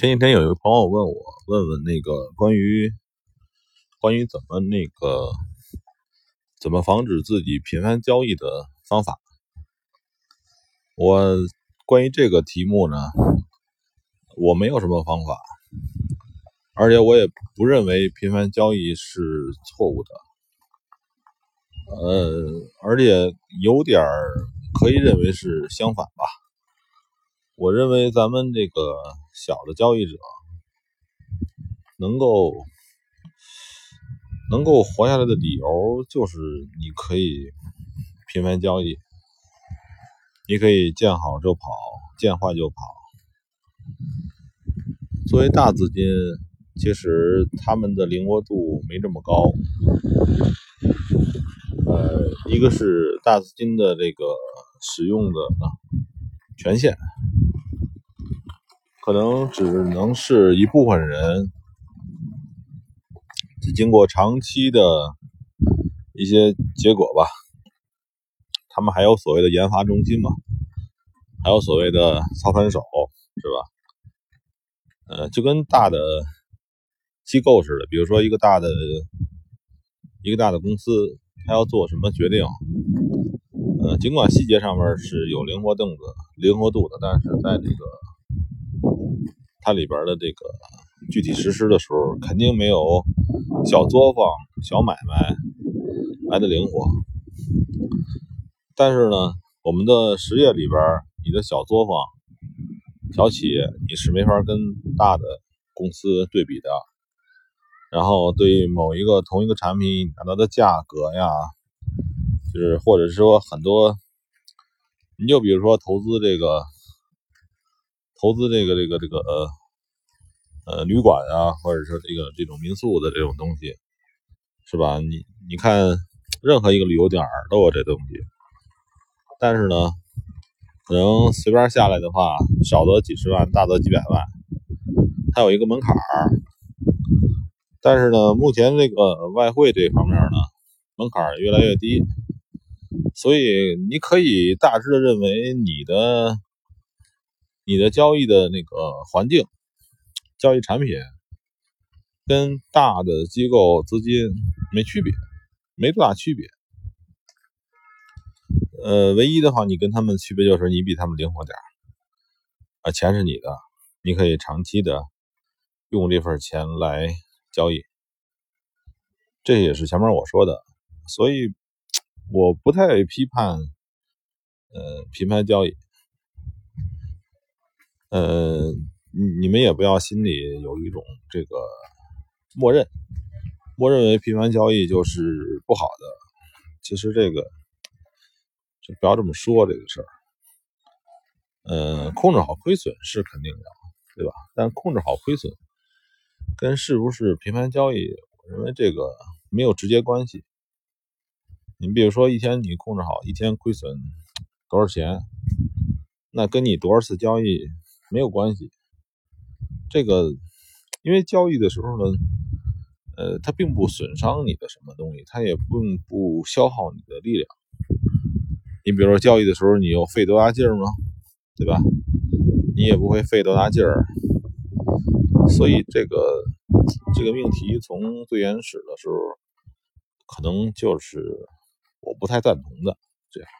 前几天有一个朋友问我，问问那个关于关于怎么那个怎么防止自己频繁交易的方法。我关于这个题目呢，我没有什么方法，而且我也不认为频繁交易是错误的。呃，而且有点可以认为是相反吧。我认为咱们这个小的交易者能够能够活下来的理由，就是你可以频繁交易，你可以见好就跑，见坏就跑。作为大资金，其实他们的灵活度没这么高。呃，一个是大资金的这个使用的权限。可能只能是一部分人，经过长期的一些结果吧。他们还有所谓的研发中心嘛，还有所谓的操盘手，是吧？呃，就跟大的机构似的，比如说一个大的一个大的公司，他要做什么决定，呃，尽管细节上面是有灵活度的、灵活度的，但是在这个它里边的这个具体实施的时候，肯定没有小作坊、小买卖来的灵活。但是呢，我们的实业里边，你的小作坊、小企业，你是没法跟大的公司对比的。然后，对于某一个同一个产品，拿到的价格呀，就是或者说很多，你就比如说投资这个。投资这个这个这个呃呃旅馆啊，或者说这个这种民宿的这种东西，是吧？你你看，任何一个旅游点都有这东西，但是呢，可能随便下来的话，少则几十万，大则几百万，它有一个门槛儿。但是呢，目前这个外汇这方面呢，门槛儿越来越低，所以你可以大致的认为你的。你的交易的那个环境，交易产品跟大的机构资金没区别，没多大区别。呃，唯一的话，你跟他们区别就是你比他们灵活点啊，钱是你的，你可以长期的用这份钱来交易。这也是前面我说的，所以我不太批判呃品牌交易。呃，你你们也不要心里有一种这个默认，默认为频繁交易就是不好的。其实这个就不要这么说这个事儿。呃，控制好亏损是肯定的，对吧？但控制好亏损跟是不是频繁交易，我认为这个没有直接关系。你比如说一天你控制好一天亏损多少钱，那跟你多少次交易。没有关系，这个因为交易的时候呢，呃，它并不损伤你的什么东西，它也并不消耗你的力量。你比如说交易的时候，你又费多大劲儿吗？对吧？你也不会费多大劲儿。所以这个这个命题从最原始的时候，可能就是我不太赞同的这样。